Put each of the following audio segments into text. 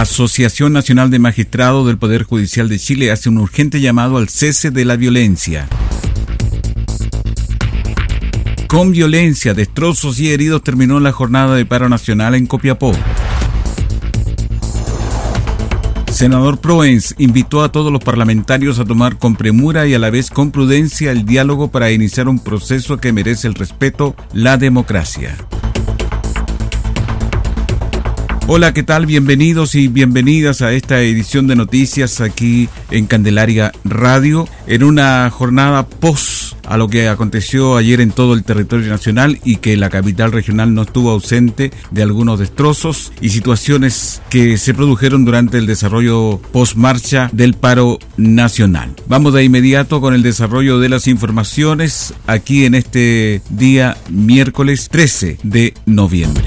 Asociación Nacional de Magistrados del Poder Judicial de Chile hace un urgente llamado al cese de la violencia. Con violencia, destrozos y heridos terminó la jornada de paro nacional en Copiapó. Senador Proens invitó a todos los parlamentarios a tomar con premura y a la vez con prudencia el diálogo para iniciar un proceso que merece el respeto, la democracia. Hola, ¿qué tal? Bienvenidos y bienvenidas a esta edición de noticias aquí en Candelaria Radio, en una jornada post a lo que aconteció ayer en todo el territorio nacional y que la capital regional no estuvo ausente de algunos destrozos y situaciones que se produjeron durante el desarrollo post-marcha del paro nacional. Vamos de inmediato con el desarrollo de las informaciones aquí en este día miércoles 13 de noviembre.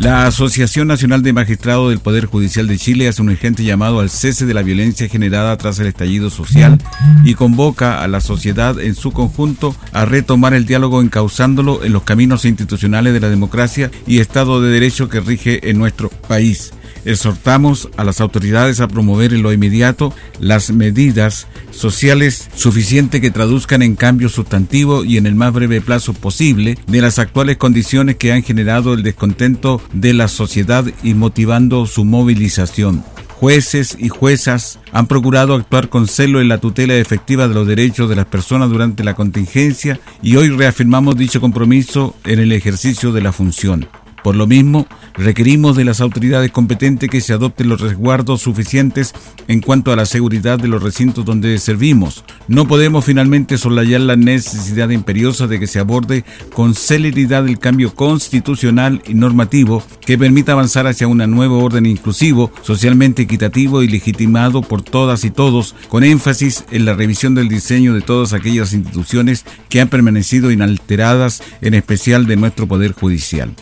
La Asociación Nacional de Magistrados del Poder Judicial de Chile hace un urgente llamado al cese de la violencia generada tras el estallido social y convoca a la sociedad en su conjunto a retomar el diálogo encauzándolo en los caminos institucionales de la democracia y Estado de Derecho que rige en nuestro país. Exhortamos a las autoridades a promover en lo inmediato las medidas sociales suficientes que traduzcan en cambio sustantivo y en el más breve plazo posible de las actuales condiciones que han generado el descontento de la sociedad y motivando su movilización jueces y juezas han procurado actuar con celo en la tutela efectiva de los derechos de las personas durante la contingencia y hoy reafirmamos dicho compromiso en el ejercicio de la función. Por lo mismo, requerimos de las autoridades competentes que se adopten los resguardos suficientes en cuanto a la seguridad de los recintos donde servimos. No podemos finalmente soslayar la necesidad imperiosa de que se aborde con celeridad el cambio constitucional y normativo que permita avanzar hacia un nuevo orden inclusivo, socialmente equitativo y legitimado por todas y todos, con énfasis en la revisión del diseño de todas aquellas instituciones que han permanecido inalteradas, en especial de nuestro Poder Judicial.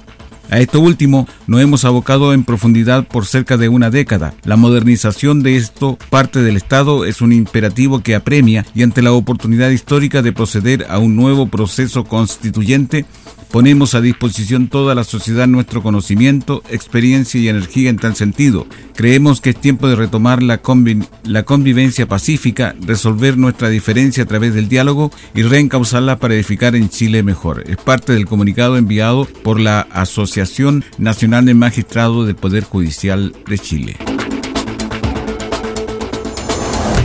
A esto último nos hemos abocado en profundidad por cerca de una década. La modernización de esto parte del Estado es un imperativo que apremia y ante la oportunidad histórica de proceder a un nuevo proceso constituyente, Ponemos a disposición toda la sociedad nuestro conocimiento, experiencia y energía en tal sentido. Creemos que es tiempo de retomar la, la convivencia pacífica, resolver nuestra diferencia a través del diálogo y reencauzarla para edificar en Chile mejor. Es parte del comunicado enviado por la Asociación Nacional de Magistrados del Poder Judicial de Chile.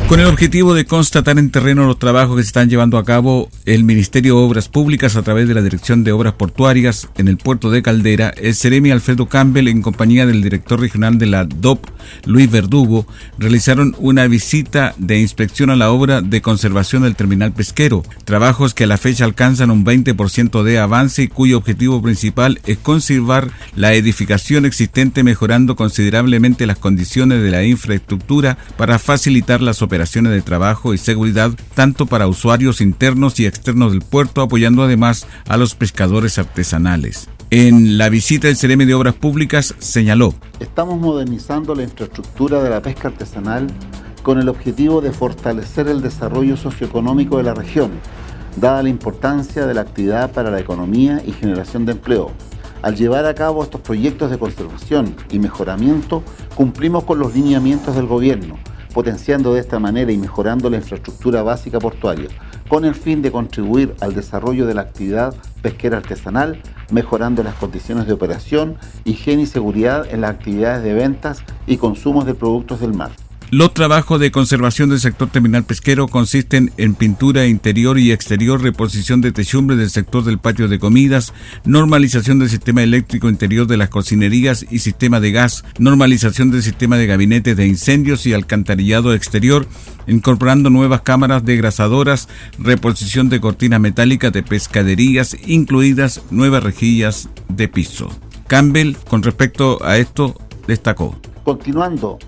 Con el objetivo de constatar en terreno los trabajos que se están llevando a cabo el Ministerio de Obras Públicas a través de la Dirección de Obras Portuarias en el puerto de Caldera, el Ceremi Alfredo Campbell, en compañía del director regional de la DOP, Luis Verdugo, realizaron una visita de inspección a la obra de conservación del terminal pesquero, trabajos que a la fecha alcanzan un 20% de avance y cuyo objetivo principal es conservar la edificación existente mejorando considerablemente las condiciones de la infraestructura para facilitar las operaciones de trabajo y seguridad tanto para usuarios internos y externos del puerto, apoyando además a los pescadores artesanales. En la visita del CRM de Obras Públicas señaló, Estamos modernizando la infraestructura de la pesca artesanal con el objetivo de fortalecer el desarrollo socioeconómico de la región, dada la importancia de la actividad para la economía y generación de empleo. Al llevar a cabo estos proyectos de conservación y mejoramiento, cumplimos con los lineamientos del gobierno, potenciando de esta manera y mejorando la infraestructura básica portuaria, con el fin de contribuir al desarrollo de la actividad pesquera artesanal, mejorando las condiciones de operación, higiene y seguridad en las actividades de ventas y consumos de productos del mar. Los trabajos de conservación del sector terminal pesquero consisten en pintura interior y exterior, reposición de techumbre del sector del patio de comidas, normalización del sistema eléctrico interior de las cocinerías y sistema de gas, normalización del sistema de gabinetes de incendios y alcantarillado exterior, incorporando nuevas cámaras degrasadoras, reposición de cortinas metálicas de pescaderías, incluidas nuevas rejillas de piso. Campbell, con respecto a esto, destacó. Continuando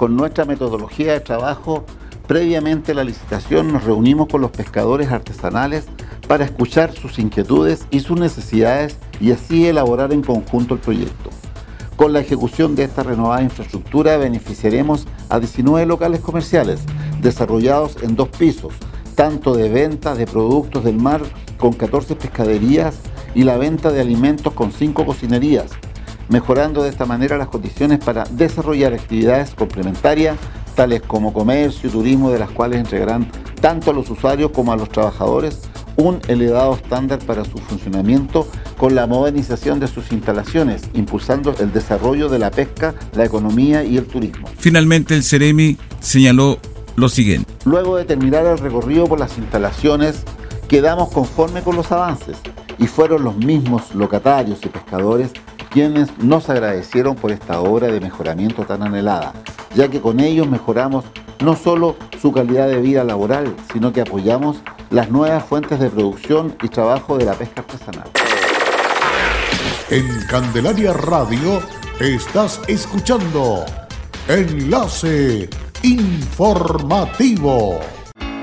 con nuestra metodología de trabajo, previamente a la licitación nos reunimos con los pescadores artesanales para escuchar sus inquietudes y sus necesidades y así elaborar en conjunto el proyecto. Con la ejecución de esta renovada infraestructura beneficiaremos a 19 locales comerciales desarrollados en dos pisos, tanto de venta de productos del mar con 14 pescaderías y la venta de alimentos con 5 cocinerías, mejorando de esta manera las condiciones para desarrollar actividades complementarias tales como comercio y turismo de las cuales entregarán tanto a los usuarios como a los trabajadores un elevado estándar para su funcionamiento con la modernización de sus instalaciones, impulsando el desarrollo de la pesca, la economía y el turismo. Finalmente, el Ceremi señaló lo siguiente. Luego de terminar el recorrido por las instalaciones, quedamos conforme con los avances y fueron los mismos locatarios y pescadores quienes nos agradecieron por esta obra de mejoramiento tan anhelada, ya que con ellos mejoramos no solo su calidad de vida laboral, sino que apoyamos las nuevas fuentes de producción y trabajo de la pesca artesanal. En Candelaria Radio estás escuchando Enlace Informativo.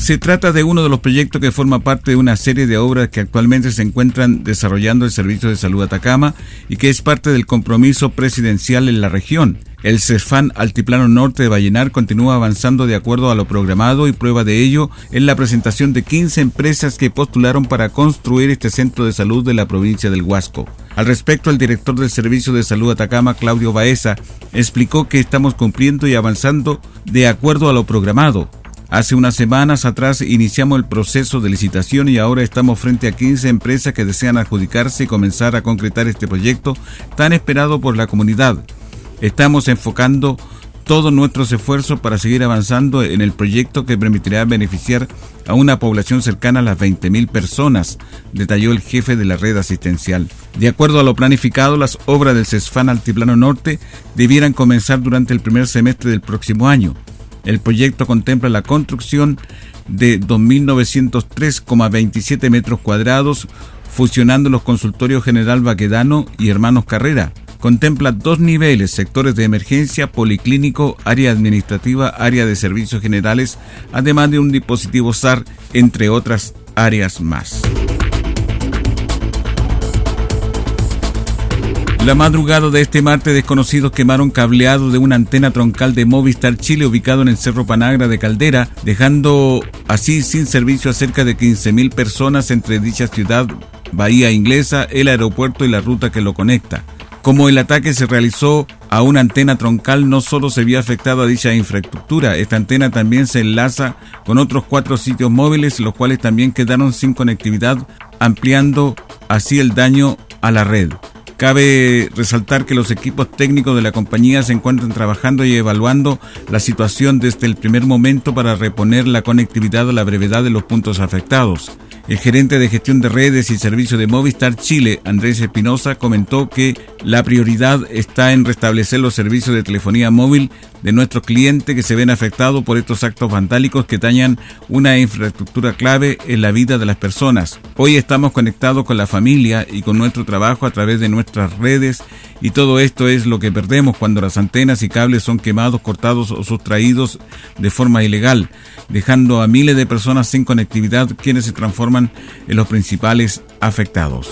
Se trata de uno de los proyectos que forma parte de una serie de obras que actualmente se encuentran desarrollando el Servicio de Salud Atacama y que es parte del compromiso presidencial en la región. El CESFAN Altiplano Norte de Vallenar continúa avanzando de acuerdo a lo programado y prueba de ello en la presentación de 15 empresas que postularon para construir este centro de salud de la provincia del Huasco. Al respecto, el director del Servicio de Salud Atacama, Claudio Baeza, explicó que estamos cumpliendo y avanzando de acuerdo a lo programado Hace unas semanas atrás iniciamos el proceso de licitación y ahora estamos frente a 15 empresas que desean adjudicarse y comenzar a concretar este proyecto tan esperado por la comunidad. Estamos enfocando todos nuestros esfuerzos para seguir avanzando en el proyecto que permitirá beneficiar a una población cercana a las 20.000 personas, detalló el jefe de la red asistencial. De acuerdo a lo planificado, las obras del CESFAN Altiplano Norte debieran comenzar durante el primer semestre del próximo año. El proyecto contempla la construcción de 2.903,27 metros cuadrados, fusionando los consultorios General Baquedano y Hermanos Carrera. Contempla dos niveles, sectores de emergencia, policlínico, área administrativa, área de servicios generales, además de un dispositivo SAR, entre otras áreas más. La madrugada de este martes, desconocidos quemaron cableado de una antena troncal de Movistar Chile ubicado en el Cerro Panagra de Caldera, dejando así sin servicio a cerca de 15.000 personas entre dicha ciudad, Bahía Inglesa, el aeropuerto y la ruta que lo conecta. Como el ataque se realizó a una antena troncal, no solo se vio afectada dicha infraestructura, esta antena también se enlaza con otros cuatro sitios móviles, los cuales también quedaron sin conectividad, ampliando así el daño a la red. Cabe resaltar que los equipos técnicos de la compañía se encuentran trabajando y evaluando la situación desde el primer momento para reponer la conectividad a la brevedad de los puntos afectados. El gerente de gestión de redes y servicio de Movistar Chile, Andrés Espinosa, comentó que la prioridad está en restablecer los servicios de telefonía móvil de nuestros clientes que se ven afectados por estos actos vandálicos que dañan una infraestructura clave en la vida de las personas. Hoy estamos conectados con la familia y con nuestro trabajo a través de nuestras redes y todo esto es lo que perdemos cuando las antenas y cables son quemados, cortados o sustraídos de forma ilegal, dejando a miles de personas sin conectividad quienes se transforman en los principales afectados.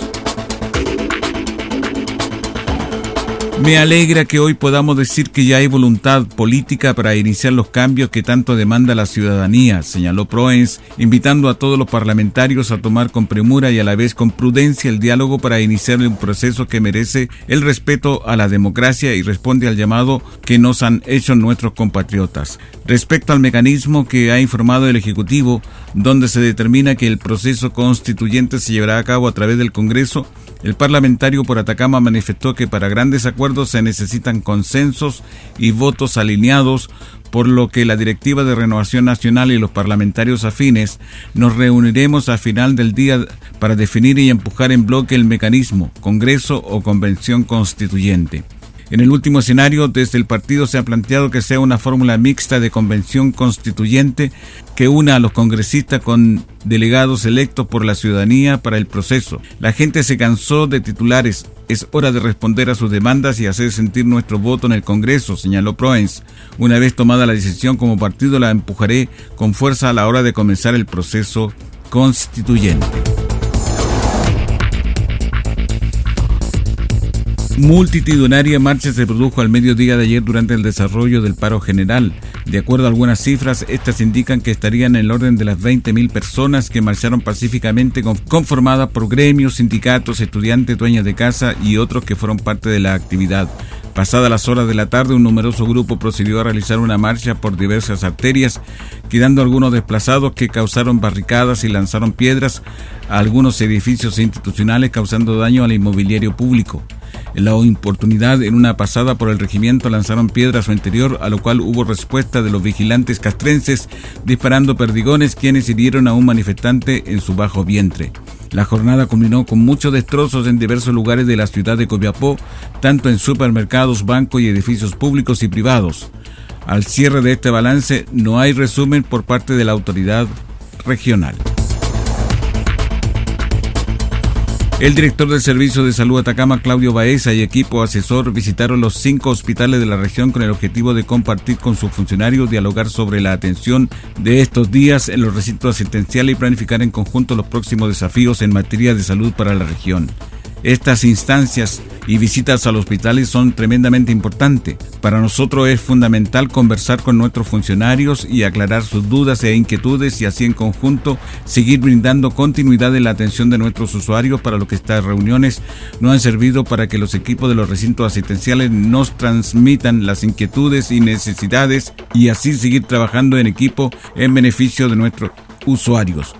Me alegra que hoy podamos decir que ya hay voluntad política para iniciar los cambios que tanto demanda la ciudadanía, señaló Proens, invitando a todos los parlamentarios a tomar con premura y a la vez con prudencia el diálogo para iniciar un proceso que merece el respeto a la democracia y responde al llamado que nos han hecho nuestros compatriotas. Respecto al mecanismo que ha informado el Ejecutivo, donde se determina que el proceso constituyente se llevará a cabo a través del Congreso, el parlamentario por Atacama manifestó que para grandes acuerdos se necesitan consensos y votos alineados, por lo que la Directiva de Renovación Nacional y los parlamentarios afines nos reuniremos a final del día para definir y empujar en bloque el mecanismo, Congreso o Convención Constituyente. En el último escenario, desde el partido se ha planteado que sea una fórmula mixta de convención constituyente que una a los congresistas con delegados electos por la ciudadanía para el proceso. La gente se cansó de titulares. Es hora de responder a sus demandas y hacer sentir nuestro voto en el Congreso, señaló Proens. Una vez tomada la decisión como partido, la empujaré con fuerza a la hora de comenzar el proceso constituyente. Multitudinaria marcha se produjo al mediodía de ayer durante el desarrollo del paro general. De acuerdo a algunas cifras, estas indican que estarían en el orden de las 20.000 personas que marcharon pacíficamente conformadas por gremios, sindicatos, estudiantes, dueñas de casa y otros que fueron parte de la actividad. Pasadas las horas de la tarde, un numeroso grupo procedió a realizar una marcha por diversas arterias, quedando algunos desplazados que causaron barricadas y lanzaron piedras a algunos edificios institucionales, causando daño al inmobiliario público. La oportunidad, en una pasada por el regimiento, lanzaron piedras a su interior, a lo cual hubo respuesta de los vigilantes castrenses disparando perdigones, quienes hirieron a un manifestante en su bajo vientre. La jornada culminó con muchos destrozos en diversos lugares de la ciudad de Copiapó, tanto en supermercados, bancos y edificios públicos y privados. Al cierre de este balance no hay resumen por parte de la autoridad regional. El director del Servicio de Salud Atacama, Claudio Baeza, y equipo asesor visitaron los cinco hospitales de la región con el objetivo de compartir con sus funcionarios, dialogar sobre la atención de estos días en los recintos asistenciales y planificar en conjunto los próximos desafíos en materia de salud para la región. Estas instancias y visitas a los hospitales son tremendamente importantes. Para nosotros es fundamental conversar con nuestros funcionarios y aclarar sus dudas e inquietudes y así en conjunto seguir brindando continuidad en la atención de nuestros usuarios para lo que estas reuniones no han servido para que los equipos de los recintos asistenciales nos transmitan las inquietudes y necesidades y así seguir trabajando en equipo en beneficio de nuestros usuarios.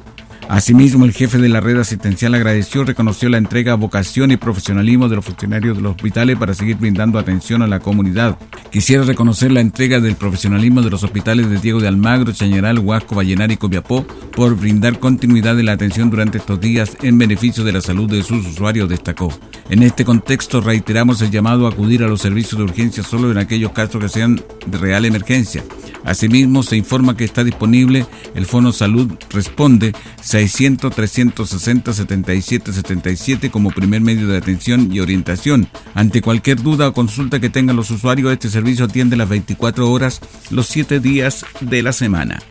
Asimismo, el jefe de la red asistencial agradeció y reconoció la entrega, vocación y profesionalismo de los funcionarios de los hospitales para seguir brindando atención a la comunidad. Quisiera reconocer la entrega del profesionalismo de los hospitales de Diego de Almagro, Chañaral, Huasco, Vallenar y Copiapó por brindar continuidad de la atención durante estos días en beneficio de la salud de sus usuarios, destacó. En este contexto reiteramos el llamado a acudir a los servicios de urgencia solo en aquellos casos que sean de real emergencia. Asimismo, se informa que está disponible el Fono Salud Responde 600 360 77 77 como primer medio de atención y orientación. Ante cualquier duda o consulta que tengan los usuarios, este servicio atiende las 24 horas, los 7 días de la semana.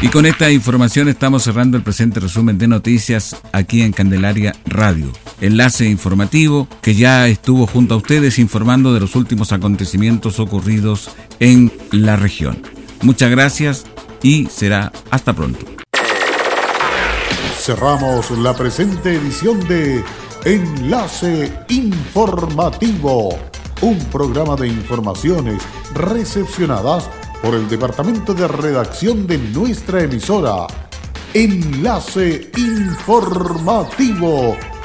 Y con esta información estamos cerrando el presente resumen de noticias aquí en Candelaria Radio. Enlace informativo que ya estuvo junto a ustedes informando de los últimos acontecimientos ocurridos en la región. Muchas gracias y será hasta pronto. Cerramos la presente edición de Enlace Informativo, un programa de informaciones recepcionadas por el departamento de redacción de nuestra emisora. Enlace Informativo